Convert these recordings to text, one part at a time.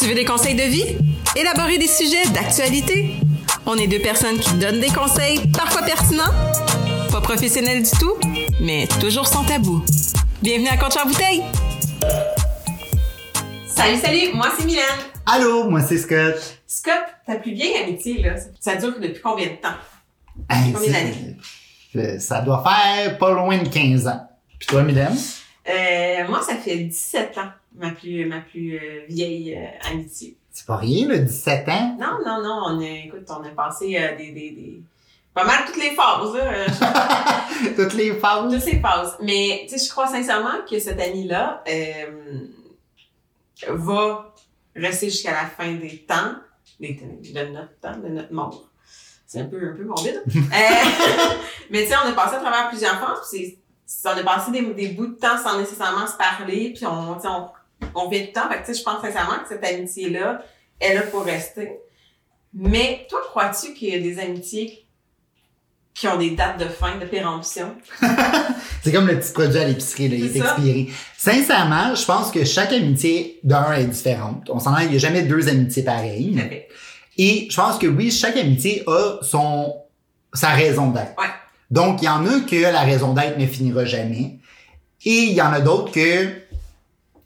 Tu veux des conseils de vie? Élaborer des sujets d'actualité? On est deux personnes qui donnent des conseils, parfois pertinents, pas professionnels du tout, mais toujours sans tabou. Bienvenue à Contre Bouteille! Salut, salut, moi c'est Mylène. Allô, moi c'est Scott. Scott, ta plus vieille amitié, là, ça dure depuis combien de temps? Hey, Combien d'années? euh, Ça doit faire pas loin de 15 ans. Puis toi, Mylène? Euh, moi, ça fait 17 ans, ma plus, ma plus euh, vieille euh, amitié. C'est pas rien, le 17 ans. Non, non, non, on a, écoute, on a passé euh, des, des, des, pas mal toutes les phases, là, Toutes les phases. toutes les phases. Mais, tu sais, je crois sincèrement que cette amie-là va rester jusqu'à la fin des temps, des, de notre temps, de notre mort. C'est un peu, un peu morbide. Mais tu sais, on a passé à travers plusieurs phases, puis c'est, on a passé des, des bouts de temps sans nécessairement se parler, puis on, tu sais, on, on vit du temps. Fait que, je pense sincèrement que cette amitié-là, elle a pour rester. Mais toi, crois-tu qu'il y a des amitiés qui ont des dates de fin, de péremption? C'est comme le petit produit à l'épicerie, là, il est expiré. Sincèrement, je pense que chaque amitié d'un est différente. On s'en il n'y a jamais deux amitiés pareilles. Et je pense que oui, chaque amitié a son sa raison d'être. Ouais. Donc, il y en a que la raison d'être ne finira jamais. Et il y en a d'autres que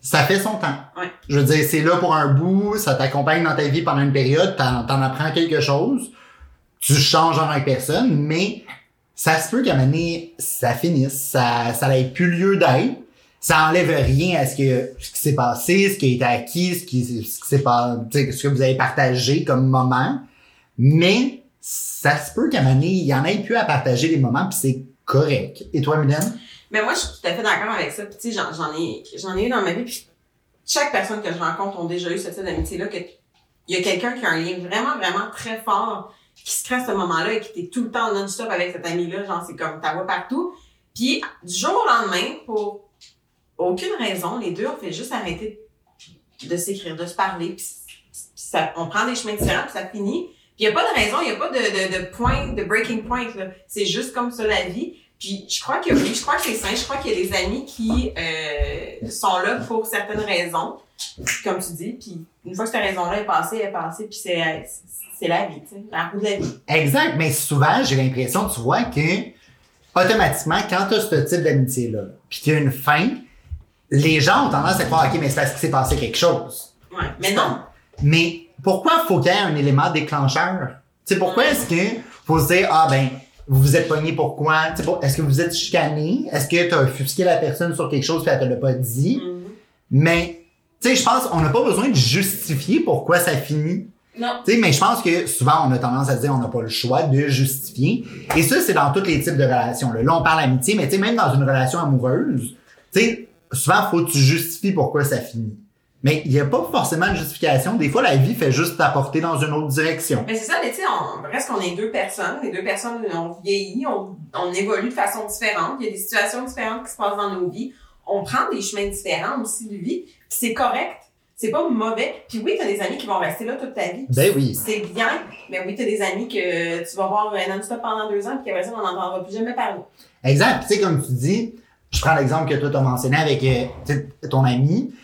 ça fait son temps. Ouais. Je veux dire, c'est là pour un bout, ça t'accompagne dans ta vie pendant une période, t'en, t'en apprends quelque chose, tu changes en tant que personne, mais ça se peut qu'à un moment donné, ça finisse, ça, ça n'ait plus lieu d'être. Ça enlève rien à ce que ce qui s'est passé, ce qui a été acquis, ce qui, ce qui s'est pas, tu sais, ce que vous avez partagé comme moment. Mais ça se peut qu'à un moment donné, il y en ait plus à partager les moments, puis c'est correct. Et toi, Mylène? Mais moi, je suis tout à fait d'accord avec ça. Puis, tu sais, j'en, ai, j'en ai eu dans ma vie. Puis, chaque personne que je rencontre ont déjà eu ce type d'amitié-là. Que il y a quelqu'un qui a un lien vraiment, vraiment très fort qui se crée à ce moment-là et qui était tout le temps non-stop avec cet ami-là. Genre, c'est comme ta voix partout. Puis, du jour au lendemain, pour aucune raison, les deux ont fait juste arrêter de s'écrire, de se parler. Puis, ça, on prend des chemins différents, puis ça finit. Puis, il n'y a pas de raison, il n'y a pas de, de, de point, de breaking point. C'est juste comme ça la vie. Puis je crois que oui, je crois que c'est sain. Je crois qu'il y a des amis qui euh, sont là pour certaines raisons, comme tu dis. Puis une fois que cette raison-là est passée, elle est passée. Puis c'est c'est la vie, tu sais, la roue de la vie. Exact, mais souvent, j'ai l'impression, tu vois, que automatiquement, quand tu as ce type d'amitié-là, puis qu'il y a une fin, les gens ont tendance à croire, OK, mais c'est parce qu'il s'est passé quelque chose. Ouais. Mais non. Mais pourquoi faut qu'il y ait un élément déclencheur? Tu sais, pourquoi est-ce que faut se dire, ah ben, vous vous êtes pogné pourquoi? Est-ce que vous êtes chicané? Est-ce que tu as offusqué la personne sur quelque chose puis elle te l'a pas dit? Mhm. Mais, tu sais, je pense on n'a pas besoin de justifier pourquoi ça finit. Non. Tu sais, mais je pense que souvent, on a tendance à dire on n'a pas le choix de justifier. Et ça, c'est dans tous les types de relations. Là, Là, on parle amitié, mais tu sais, même dans une relation amoureuse, tu sais, souvent, faut que tu justifies pourquoi ça finit. Mais il n'y a pas forcément de justification. Des fois, la vie fait juste t'apporter dans une autre direction. Mais c'est ça, mais tu sais, on reste qu'on est deux personnes. Les deux personnes ont vieilli, on, on évolue de façon différente. Il y a des situations différentes qui se passent dans nos vies. On prend des chemins différents aussi de vie. Puis c'est correct. C'est pas mauvais. Puis oui, t'as des amis qui vont rester là toute ta vie. Ben oui. C'est bien, mais oui, t'as des amis que tu vas voir euh, non-stop pendant deux ans, puis qu'après ça, on n'en entendra plus jamais parler. Exact. Tu sais, comme tu dis, je prends l'exemple que toi t'as mentionné avec euh, ton ami.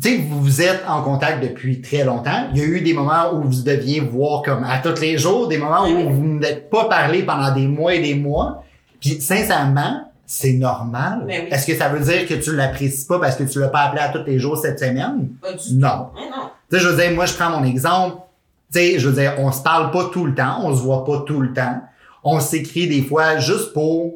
Tu sais, vous vous êtes en contact depuis très longtemps. Il y a eu des moments où vous deviez voir comme à tous les jours, des moments où vous n'êtes pas parlé pendant des mois et des mois. Puis sincèrement, c'est normal. Ben oui. Est-ce que ça veut dire que tu l'apprécies pas parce que tu l'as pas appelé à tous les jours cette semaine? Pas du Non. Mais non. Tu sais, je veux dire, moi, je prends mon exemple. Tu sais, je veux dire, on se parle pas tout le temps, on se voit pas tout le temps. On s'écrit des fois juste pour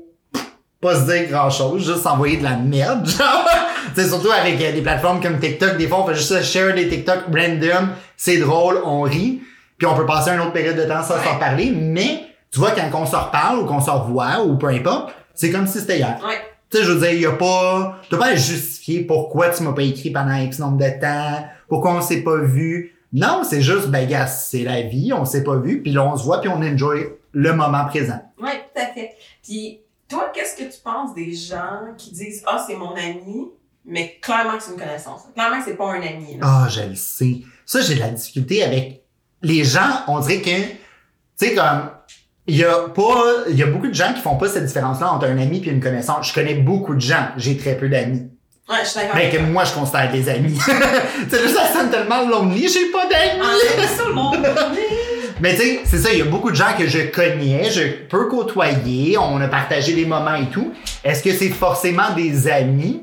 pas se dire grand chose, juste s'envoyer de la merde, genre. Sais, surtout avec euh, des plateformes comme TikTok, des fois, on fait juste share des TikTok random, c'est drôle, on rit, puis on peut passer une autre période de temps sans s'en parler, mais tu vois, quand on se reparle ou qu'on se revoit ou peu importe, c'est comme si c'était hier. Ouais. Tu sais, je veux dire, il y a pas, tu pas à justifier pourquoi tu m'as pas écrit pendant X nombre de temps, pourquoi on s'est pas vu. Non, c'est juste, ben, gars, c'est la vie, on s'est pas vu, puis là, on se voit, puis on enjoy le moment présent. Oui, tout à fait. Puis, toi, qu'est-ce que tu penses des gens qui disent Ah, c'est mon ami, mais clairement que c'est une connaissance. Clairement que c'est pas un ami. Ah, je le sais. Ça, j'ai de la difficulté avec les gens. On dirait que, tu sais, comme, il y a pas, il y a beaucoup de gens qui font pas cette différence-là entre un ami et une connaissance. Je connais beaucoup de gens. J'ai très peu d'amis. Ouais, je suis d'accord. Ben, que moi, je considère des amis. tu sais, ça sonne tellement lonely, j'ai pas d'amis. Ah. Mais tu sais, c'est ça, il y a beaucoup de gens que je connais, je peux côtoyer, on a partagé des moments et tout. Est-ce que c'est forcément des amis?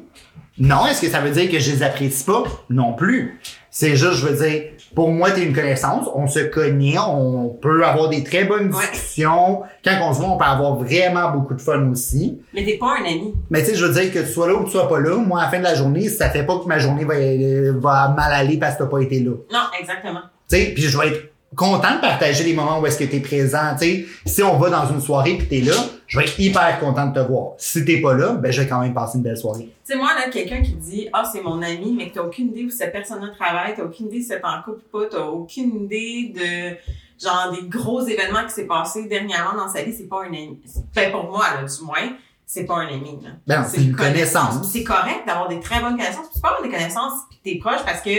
Non. Est-ce que ça veut dire que je les apprécie pas? Non plus. C'est juste, je veux dire, pour moi, t'es une connaissance, on se connaît, on peut avoir des très bonnes Ouais. discussions. Quand on se voit, on peut avoir vraiment beaucoup de fun aussi. Mais t'es pas un ami. Mais tu sais, je veux dire que tu sois là ou que tu sois pas là, moi, à la fin de la journée, ça fait pas que ma journée va, va mal aller parce que t'as pas été là. Non, exactement. Tu sais, puis je vais être content de partager les moments où est-ce que t'es présent. Tu sais, si on va dans une soirée puis t'es là, je vais être hyper content de te voir. Si t'es pas là, ben je vais quand même passer une belle soirée. Tu sais, moi, là, quelqu'un qui dit, ah, c'est mon ami, mais que t'as aucune idée où cette personne-là travaille, t'as aucune idée si c'est en couple ou pas, t'as aucune idée de, genre, des gros événements qui s'est passé dernièrement dans sa vie, c'est pas un ami. Fait pour moi, là, du moins, c'est pas un ami, là. Ben c'est une connaissance. C'est correct d'avoir des très bonnes connaissances. Puis tu peux avoir des connaissances puis t'es proche parce que,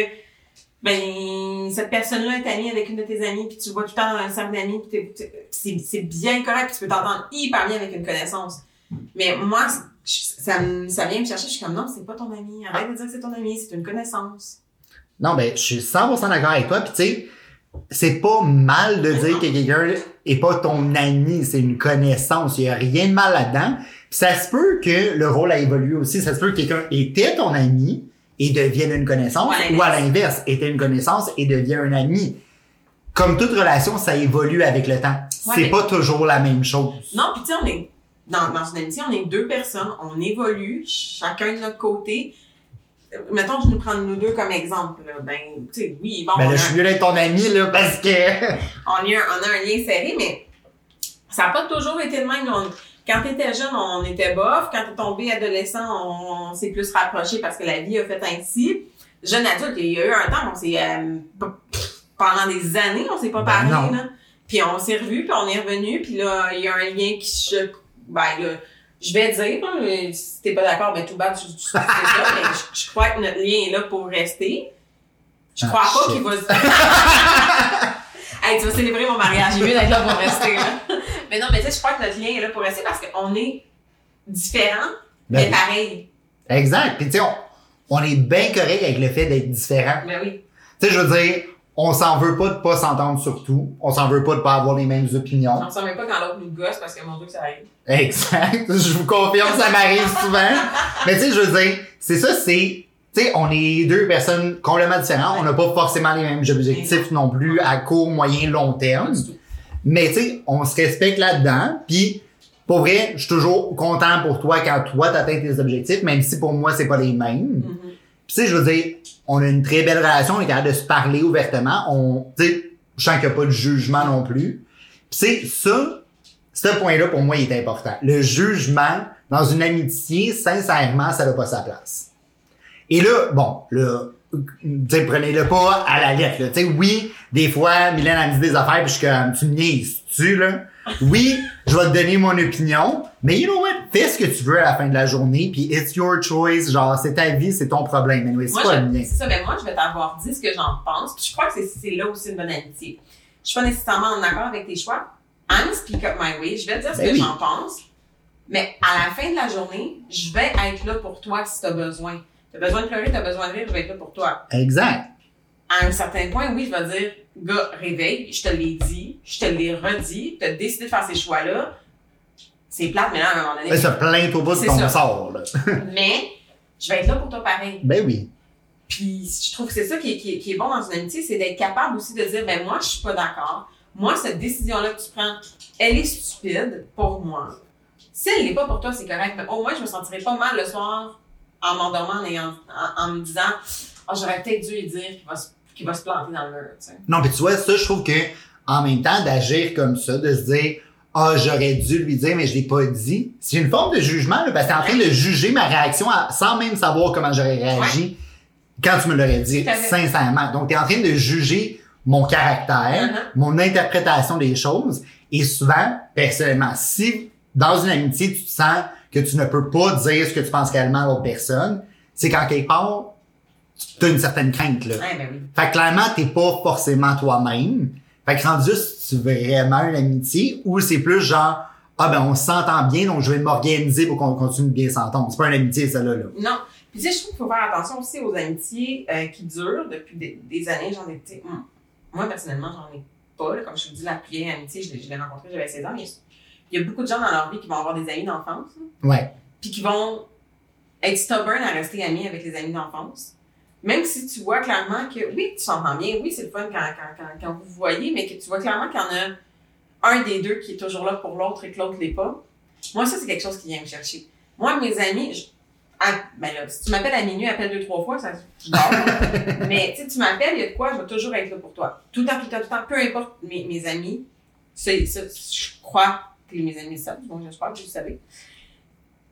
ben, cette personne-là est amie avec une de tes amies puis tu le vois tout le temps dans un cercle d'amis puis c'est, bien correct puis tu peux t'entendre hyper bien avec une connaissance. Mais moi, ça, ça vient me chercher, je suis comme non, c'est pas ton ami. Arrête de dire que c'est ton ami, c'est une connaissance. Non, ben, je suis 100% d'accord avec toi. Puis tu sais, c'est pas mal de dire que quelqu'un est pas ton ami, c'est une connaissance. Il y a rien de mal là-dedans. Ça se peut que le rôle a évolué aussi. Ça se peut que quelqu'un était ton ami et devienne une connaissance, Ou à l'inverse. était une connaissance et devient un ami. Comme toute relation, ça évolue avec le temps. Ouais, c'est mais- pas toujours la même chose. Non, puis tu sais, on est dans, dans une amitié, on est deux personnes, on évolue, chacun de notre côté. Mettons, je nous prends nous deux comme exemple. Là. Ben, tu sais, oui, bon, Ben là, a je suis mieux d'être ton ami, là, parce que... on, a, on a un lien serré, mais ça n'a pas toujours été le même. On- quand t'étais jeune, on était bof. Quand t'es tombé adolescent, on, on s'est plus rapproché parce que la vie a fait ainsi. Jeune adulte, il y a eu un temps, on s'est euh, pendant des années, on s'est pas Ben parlé. non. Là. Puis on s'est revus, puis on est revenu, puis là, il y a un lien qui se... Ben là, je vais dire, si t'es pas d'accord, ben tout bas, tu, tu ça, mais je, je crois que notre lien est là pour rester. Je Ah, crois pas qu'il va se... hey, tu vas célébrer mon mariage, j'ai mieux d'être là pour rester, là. Mais non, mais tu sais, je crois que notre lien est là pour rester parce qu'on est différents, Ben mais oui. pareil. Exact. Puis tu sais, on, on est bien correct avec le fait d'être différent. Ben oui. Tu sais, je veux dire, on s'en veut pas de pas s'entendre sur tout. On s'en veut pas de pas avoir les mêmes opinions. On s'en met pas quand l'autre nous gosse parce que mon Dieu, ça arrive. Exact. Je vous confirme, ça m'arrive souvent. Mais tu sais, je veux dire, c'est ça, c'est, tu sais, on est deux personnes complètement différentes. On n'a pas forcément les mêmes objectifs non plus à court, moyen, long terme. Pas du tout. Mais tu sais, on se respecte là-dedans. Puis, pour vrai, je suis toujours content pour toi quand toi t'atteins tes objectifs, même si pour moi c'est pas les mêmes. Mhm. Puis, tu sais, je veux dire, on a une très belle relation, on est capable de se parler ouvertement. On, tu sais, je sens qu'il n'y a pas de jugement non plus. Puis, tu sais, ça, ce point-là, pour moi, il est important. Le jugement, dans une amitié, sincèrement, ça n'a pas sa place. Et là, bon, là, prenez-le pas à la lettre, là. Tu sais, oui, des fois, Mylène a dit des affaires, puis je suis comme, tu me niaises-tu, là? Oui, je vais te donner mon opinion, mais you know what? Fais ce que tu veux à la fin de la journée, puis it's your choice, genre, c'est ta vie, c'est ton problème. Anyway, c'est pas je- le mien. c'est ça, mais moi, je vais t'avoir dit ce que j'en pense. Puis je crois que c'est- là aussi une bonne amitié. Je suis pas nécessairement en accord avec tes choix. I'm gonna speak up my way. Je vais te dire ce Ben que oui. j'en pense. Mais à la fin de la journée, je vais être là pour toi si t'as besoin. T'as besoin de pleurer, t'as besoin de rire, je vais être là pour toi. Exact. À un certain point, oui, je vais dire, gars, réveille, je te l'ai dit, je te l'ai redit, t'as décidé de faire ces choix-là. C'est plate, mais là, à un moment donné. Ben, ça plaint au bout de ton ça. sort, là. Mais, je vais être là pour toi pareil. ben oui. Puis je trouve que c'est ça qui est, qui, est, qui est bon dans une amitié, c'est d'être capable aussi de dire, ben moi, je suis pas d'accord. Moi, cette décision-là que tu prends, elle est stupide pour moi. Si elle n'est pas pour toi, c'est correct, mais au moins, je me sentirais pas mal le soir en m'endormant en, en, en me disant, oh, j'aurais peut-être dû lui dire qu'il va, se- qu'il va se planter dans le mur, tu sais. Non, puis tu vois, ça, je trouve que en même temps, d'agir comme ça, de se dire Ah, j'aurais dû lui dire, mais je l'ai pas dit, c'est une forme de jugement, là, parce que t'es en train de juger ma réaction à- sans même savoir comment j'aurais réagi quand tu me l'aurais dit, sincèrement. Donc, t'es en train de juger mon caractère, Mhm. mon interprétation des choses. Et souvent, personnellement, si dans une amitié, tu te sens que tu ne peux pas dire ce que tu penses réellement à l'autre personne, c'est quand quelque part, tu as une certaine crainte, là. Ouais, ben oui. Fait que clairement, t'es pas forcément toi-même. Fait que rendu là, c'est vraiment une amitié ou c'est plus genre, ah ben on s'entend bien, donc je vais m'organiser pour qu'on continue de bien s'entendre. C'est pas une amitié, ça là. Non. Puis tu sais, je trouve qu'il faut faire attention aussi aux amitiés euh, qui durent depuis des, des années. J'en ai, tu hum, moi personnellement, j'en ai pas. là. comme je te dis, la vieille amitié, je l'ai, je l'ai rencontrée, j'avais 16 ans, mais il y a beaucoup de gens dans leur vie qui vont avoir des amis d'enfance, Ouais. puis qui vont être stubborn à rester amis avec les amis d'enfance. Même si tu vois clairement que, oui, tu t'entends bien, oui, c'est le fun quand, quand, quand, quand vous voyez, mais que tu vois clairement qu'il y en a un des deux qui est toujours là pour l'autre et que l'autre l'est pas. Moi, ça, c'est quelque chose qui vient me chercher. Moi, mes amis, je- ah, ben là, si tu m'appelles à minuit, appelle deux, trois fois, ça, je dors. Mais, tu sais, tu m'appelles, il y a de quoi, je vais toujours être là pour toi. Tout le temps, tout le temps, tout le temps, peu importe mes, mes amis. C'est, je crois que mes amis savent, donc j'espère que vous le savez.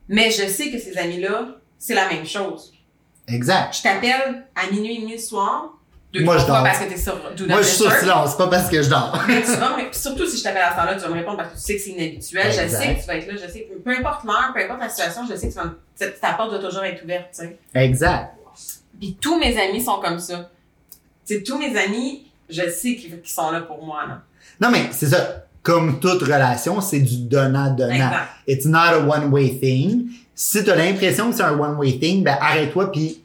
Mais je sais que ces amis-là, c'est la même chose. Exact. Je t'appelle à minuit et demi le soir, deux, Moi, je dors. parce que t'es sur Moi, je suis sur silence, pas parce que je dors. Mais tu vas me surtout si je t'appelle à ce temps-là, tu vas me répondre parce que tu sais que c'est inhabituel. Je sais que tu vas être là, je sais que peu importe l'heure, peu importe la situation, je sais que tu vas me- ta- porte doit toujours être ouverte, tu sais. Exact. Puis tous mes amis sont comme ça. Tu sais, tous mes amis, je sais qu'ils qu'ils sont là pour moi, là. Non, mais c'est ça. Comme toute relation, c'est du donnant-donnant. Exact. It's not a one-way thing. Si tu as l'impression que c'est un one-way thing, ben arrête-toi puis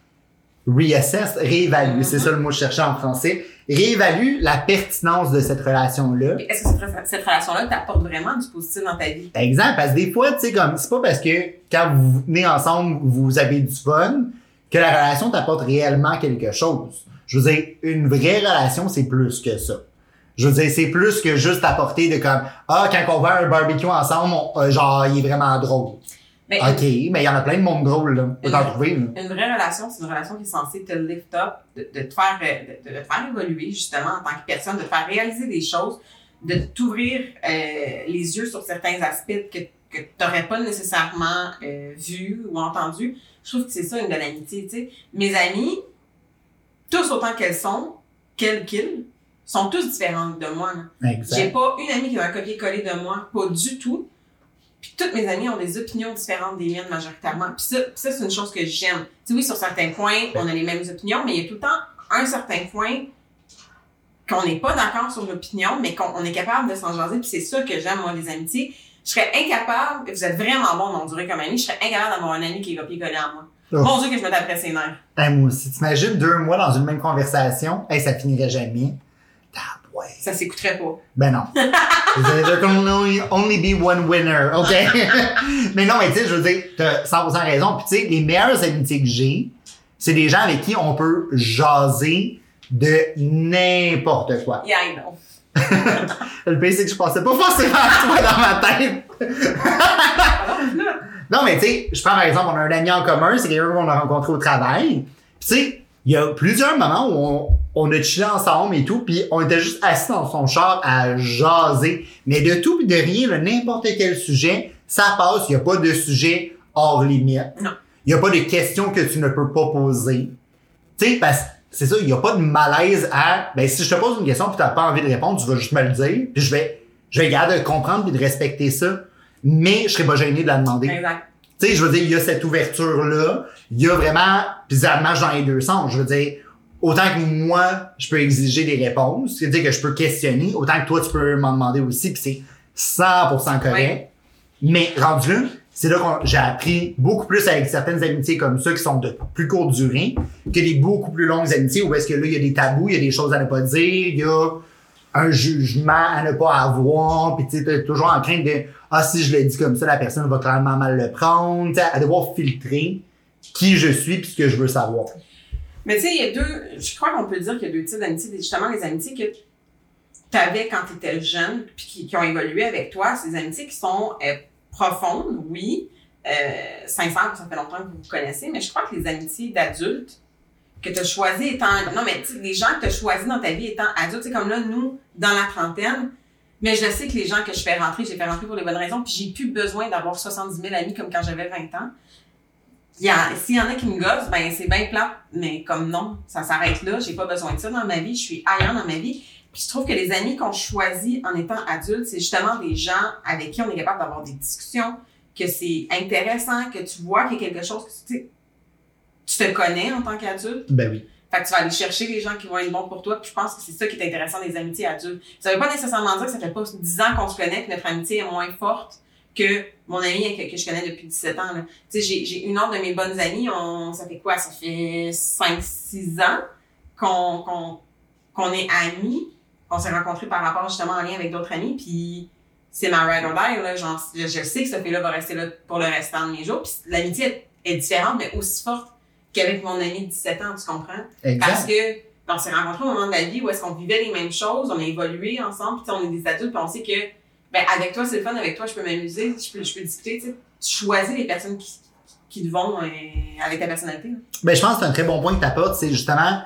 reassess, réévalue. Mhm. C'est ça le mot que je cherchais en français. Réévalue la pertinence de cette relation-là. Est-ce que cette, relation-là t'apporte vraiment du positif dans ta vie? Exemple, parce que des fois, tu sais, comme, c'est pas parce que quand vous venez ensemble, vous avez du fun, que la relation t'apporte réellement quelque chose. Je veux dire, une vraie relation, c'est plus que ça. Je veux dire, c'est plus que juste apporter de comme, ah, quand on va à un barbecue ensemble, on- euh, genre, il est vraiment drôle. OK, mais il y en a plein de monde drôle, là. T'en trouver, là. une vraie relation, c'est une relation qui est censée te lift up, de, de te faire, euh, de, de te faire évoluer justement en tant que personne, de te faire réaliser des choses, de t'ouvrir euh, les yeux sur certains aspects que, que tu n'aurais pas nécessairement euh, vus ou entendus. Je trouve que c'est ça une de l'amitié. tu sais. Mes amis, tous autant qu'elles sont, quelles qu'ils, sont tous différentes de moi. J'ai pas une amie qui va copier-coller de moi, pas du tout. Puis toutes mes amies ont des opinions différentes des miennes majoritairement. Puis ça, ça c'est une chose que j'aime. Tu sais, oui, sur certains points, on a les mêmes opinions, mais il y a tout le temps un certain point qu'on n'est pas d'accord sur l'opinion, mais qu'on on est capable de s'en jaser. Puis c'est ça que j'aime, moi, les amitiés. Je serais incapable, vous êtes vraiment bon d'endurer comme ami, je serais incapable d'avoir un ami qui est copier-coller en moi. Oh. Mon Dieu, que je me taperais ses nerfs. Hey, moi aussi, t'imagines deux mois dans une même conversation, hey, ça finirait jamais. Ouais. Ça s'écouterait pas. Ben non. There can only, only be one winner, OK? mais non, mais tu sais, je veux dire, t'as 100% raison. Puis tu sais, les meilleures amitiés que j'ai, c'est des gens avec qui on peut jaser de n'importe quoi. Yeah, I know. Le pire, c'est que je pensais pas forcément à toi dans ma tête. Non, mais tu sais, je prends par exemple, on a un ami en commun, c'est quelqu'un qu'on a rencontré au travail. Puis tu sais, il y a plusieurs moments où on, on a chillé ensemble et tout, puis on était juste assis dans son char à jaser. Mais de tout puis de rien, n'importe quel sujet, ça passe. Il n'y a pas de sujet hors limite. Non. Il n'y a pas de questions que tu ne peux pas poser. Tu sais, parce que c'est ça, il n'y a pas de malaise à, ben, si je te pose une question puis t'as pas envie de répondre, tu vas juste me le dire, puis je vais, je vais garder de comprendre puis de respecter ça. Mais je serais pas gêné de la demander. Exact. Tu sais, je veux dire, il y a cette ouverture-là. Il y a vraiment, puis ça marche dans les deux sens. Je veux dire, autant que moi, je peux exiger des réponses, c'est-à-dire que je peux questionner, autant que toi, tu peux m'en demander aussi, puis c'est 100% correct. Ouais. Mais rendu là, c'est là que j'ai appris beaucoup plus avec certaines amitiés comme ça qui sont de plus courte durée que des beaucoup plus longues amitiés où est-ce que là, il y a des tabous, il y a des choses à ne pas dire, il y a un jugement à ne pas avoir, puis tu t'es toujours en crainte de ah si je le dis comme ça, la personne va vraiment mal le prendre, à devoir filtrer qui je suis puis ce que je veux savoir. Mais tu sais, il y a deux, je crois qu'on peut dire qu'il y a deux types d'amitiés. Justement, les amitiés que tu avais quand tu étais jeune, puis qui, qui ont évolué avec toi, c'est des amitiés qui sont euh, profondes, oui, euh, sincères, ça fait longtemps que vous vous connaissez, mais je crois que les amitiés d'adultes que tu as choisi étant, non, mais les gens que tu as choisis dans ta vie étant adultes, c'est comme là, nous, dans la trentaine, mais je sais que les gens que je fais rentrer, j'ai fait rentrer pour les bonnes raisons, puis j'ai plus besoin d'avoir 70 000 amis comme quand j'avais 20 ans. S'il y en a qui me gossent, ben c'est bien plat, mais comme non, ça s'arrête là, j'ai pas besoin de ça dans ma vie, je suis ailleurs dans ma vie. Puis je trouve que les amis qu'on choisit en étant adulte, c'est justement des gens avec qui on est capable d'avoir des discussions, que c'est intéressant, que tu vois qu'il y a quelque chose que tu sais, tu te connais en tant qu'adulte? Ben oui. Fait que tu vas aller chercher les gens qui vont être bons pour toi. Puis je pense que c'est ça qui est intéressant des amitiés adultes. Ça veut pas nécessairement dire que ça fait pas 10 ans qu'on se connaît, que notre amitié est moins forte que mon amie que, que je connais depuis 17 ans. Tu sais, j'ai, une autre de mes bonnes amies, on, ça fait quoi? Ça fait 5-6 ans qu'on, qu'on, qu'on est amis. On s'est rencontrés par rapport justement en lien avec d'autres amis, puis c'est ma ride or die, là. Genre, je, je sais que cette fille-là va rester là pour le restant de mes jours. Puis l'amitié est, est différente, mais aussi forte qu'avec mon ami de 17 ans, tu comprends? Parce que on s'est rencontrés au moment de la vie où est-ce qu'on vivait les mêmes choses, on a évolué ensemble, puis on est des adultes, puis on sait que ben avec toi c'est le fun, avec toi je peux m'amuser, je peux, je peux discuter, tu sais. Tu choisis les personnes qui, qui te vont euh, avec ta personnalité. là. Ben, je pense que c'est un très bon point que tu apportes, c'est justement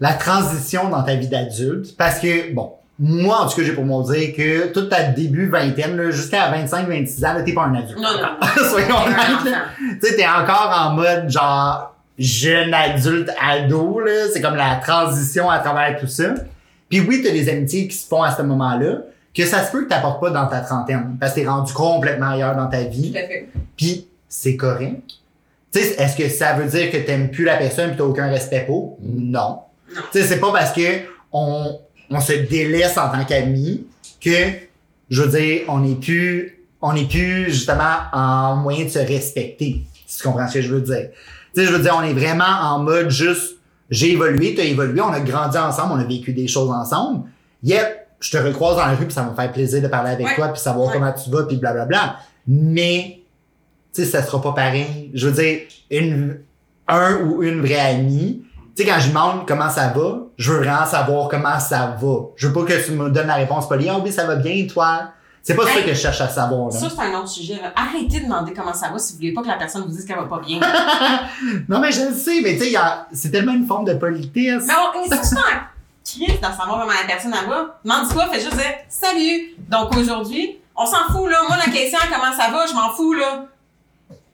la transition dans ta vie d'adulte. Parce que, bon, moi, en tout cas, j'ai pour moi dire que toute ta début vingtaine, jusqu'à 25-26 ans, t'es pas un adulte. Non, non. Soyons honnêtes. Tu sais, t'es encore en mode, genre, jeune adulte ado, là. C'est comme la transition à travers tout ça. Puis oui, t'as des amitiés qui se font à ce moment-là, que ça se peut que t'apportes pas dans ta trentaine. Parce que t'es rendu complètement ailleurs dans ta vie. Tout à fait. Puis c'est correct. Tu sais, est-ce que ça veut dire que t'aimes plus la personne pis t'as aucun respect pour? Non. Non. Tu sais, c'est pas parce que on, on se délaisse en tant qu'amis que, je veux dire, on n'est plus, on n'est plus justement en moyen de se respecter. Si tu comprends ce que je veux dire? Tu sais, je veux dire, on est vraiment en mode juste, j'ai évolué, t'as évolué, on a grandi ensemble, on a vécu des choses ensemble. Yep, je te recroise dans la rue puis ça va me faire plaisir de parler avec Ouais. toi puis savoir Ouais. comment tu vas puis blablabla. Mais tu sais, ça sera pas pareil. Je veux dire, une, un ou une vraie amie, tu sais, quand je demande comment ça va, je veux vraiment savoir comment ça va. Je veux pas que tu me donnes la réponse polie, ah oui, ça va bien, toi? C'est pas ça Hey, que je cherche à savoir, là. Ça, c'est un autre sujet. là. Arrêtez de demander comment ça va si vous voulez pas que la personne vous dise qu'elle va pas bien. Non, mais je le sais, mais tu sais, c'est tellement une forme de politesse. Mais on est crise dans savoir comment la personne va. Demande pas, fais juste dire salut. Donc aujourd'hui, on s'en fout là. Moi la question comment ça va, je m'en fous là.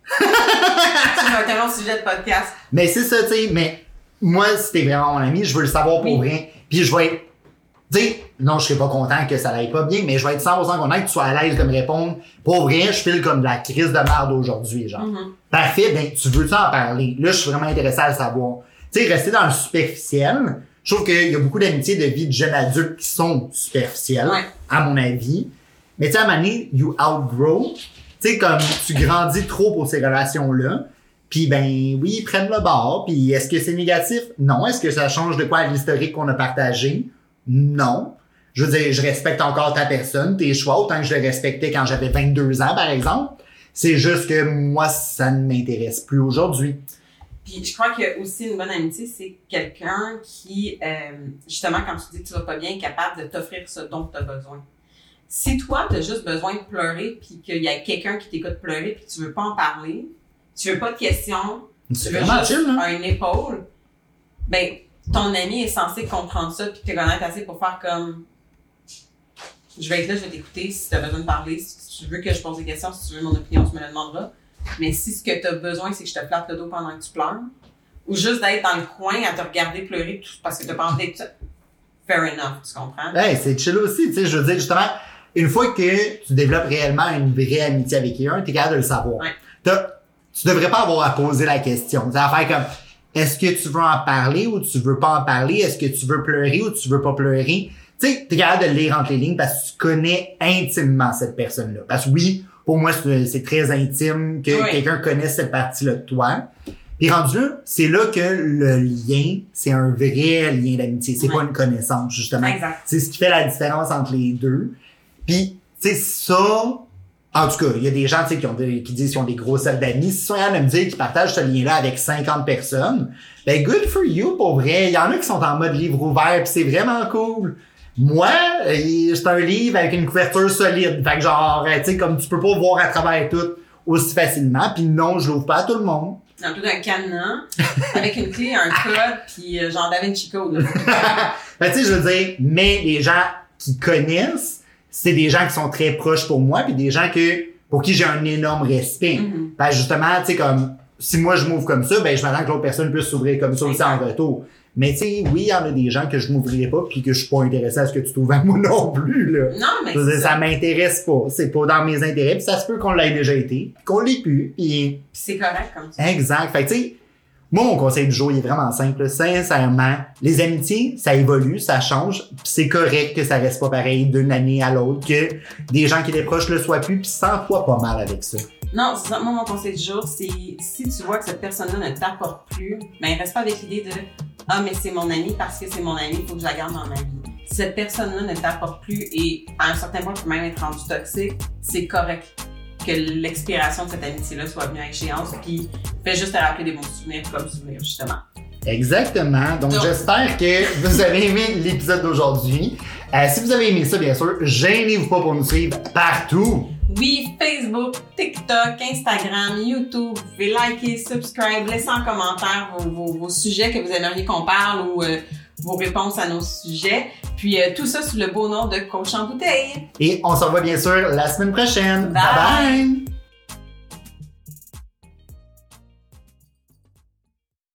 c'est un sujet de podcast. Mais c'est ça, tu sais, mais moi, si t'es vraiment mon ami, je veux le savoir pour Oui. vrai. Puis je vais être, tu sais, non, je serais pas content que ça aille pas bien, mais je vais être 100% content que tu sois à l'aise de me répondre. Pour vrai, je file comme de la crise de merde aujourd'hui, genre. Mhm. Parfait, ben, tu veux-tu en parler? Là, je suis vraiment intéressé à le savoir. Tu sais, rester dans le superficiel, je trouve qu'il y a beaucoup d'amitiés de vie de jeunes adultes qui sont superficielles, Ouais. à mon avis. Mais tu sais, à un moment donné, you outgrow. Tu sais, comme tu grandis trop pour ces relations-là. Puis ben oui, ils prennent le bord. Puis est-ce que c'est négatif? Non. Est-ce que ça change de quoi l'historique qu'on a partagé? Non. Je veux dire, je respecte encore ta personne, tes choix, autant que je le respectais quand j'avais 22 ans, par exemple. C'est juste que moi, ça ne m'intéresse plus aujourd'hui. Puis je crois que aussi une bonne amitié, c'est quelqu'un qui, euh, justement, quand tu dis que tu vas pas bien, est capable de t'offrir ce dont tu as besoin. Si toi, tu as juste besoin de pleurer, puis qu'il y a quelqu'un qui t'écoute pleurer, puis que tu veux pas en parler, tu veux pas de questions, tu veux juste chill, hein? une épaule, ben, ton ami est censé comprendre ça, puis te connaître assez pour faire comme, je vais être là, je vais t'écouter si tu as besoin de parler, si tu veux que je pose des questions, si tu veux mon opinion, tu me le demanderas. Mais si ce que tu as besoin, c'est que je te flatte le dos pendant que tu pleures, ou juste d'être dans le coin à te regarder pleurer parce que tu as pas envie d'être fair enough, tu comprends? Hey, c'est chill aussi, tu sais, je veux dire, justement, une fois que tu développes réellement une vraie amitié avec quelqu'un, t'es capable de le savoir. Ouais. Tu devrais pas avoir à poser la question. C'est à faire comme, est-ce que tu veux en parler ou tu veux pas en parler? Est-ce que tu veux pleurer ou tu veux pas pleurer? Tu sais, t'es capable de lire entre les lignes parce que tu connais intimement cette personne-là. Parce que oui, pour moi, c'est très intime que quelqu'un connaisse cette partie-là de toi. Puis rendu c'est là que le lien, c'est un vrai lien d'amitié. C'est pas une connaissance, justement. Exact. C'est ce qui fait la différence entre les deux. Puis, tu sais, ça, en tout cas, il y a des gens, qui, ont des- qui disent qu'ils ont des gros cercles d'amis. Si sont de me dire qu'ils partagent ce lien-là avec 50 personnes, ben, good for you, pour vrai. Il y en a qui sont en mode livre ouvert, puis c'est vraiment cool. Moi, c'est un livre avec une couverture solide. Fait que genre, euh, tu sais, comme tu peux pas voir à travers tout aussi facilement. Puis non, je l'ouvre pas à tout le monde. Un peu d'un cadenas, avec une clé, un code, puis euh, genre Da Vinci Code. que, tu sais, je veux dire, mais les gens qui connaissent, c'est des gens qui sont très proches pour moi, puis des gens que pour qui j'ai un énorme respect. Mhm. Fait que justement, tu sais, comme si moi je m'ouvre comme ça, ben je m'attends que l'autre personne puisse s'ouvrir comme ça aussi en retour. Mais tu sais, oui, il y en a des gens que je m'ouvrirai pas, puis que je suis pas intéressé à ce que tu trouves à moi non plus, là. Non, mais dire, ça ça. m'intéresse pas. C'est pas dans mes intérêts, puis ça se peut qu'on l'ait déjà été, puis qu'on l'ait plus, puis c'est correct comme ça. Exact. Fait que, tu sais, Moi, mon conseil du jour, il est vraiment simple. Sincèrement, les amitiés, ça évolue, ça change. pis C'est correct que ça reste pas pareil d'une année à l'autre, que des gens qui étaient proches le soient plus, puis 100 fois pas mal avec ça. Non, c'est ça. Moi, mon conseil du jour, c'est si tu vois que cette personne-là ne t'apporte plus, ben reste pas avec l'idée de Ah, mais c'est mon ami parce que c'est mon ami, il faut que je la garde dans ma vie. Cette personne-là ne t'apporte plus et à un certain point peut même être rendue toxique, c'est correct que l'expiration de cette amitié-là soit venue à échéance, puis fais juste te rappeler des bons souvenirs comme souvenirs, justement. Exactement. Donc, Donc- j'espère que vous avez aimé l'épisode d'aujourd'hui. Euh, si vous avez aimé ça, bien sûr, gênez-vous pas pour nous suivre partout. Oui, Facebook, TikTok, Instagram, YouTube. Vous pouvez liker, subscribe, laisser en commentaire vos, vos, vos sujets que vous aimeriez qu'on parle ou euh, vos réponses à nos sujets. Puis euh, tout ça sous le beau nom de Coach en bouteille. Et on se revoit bien sûr la semaine prochaine. Bye. bye. bye.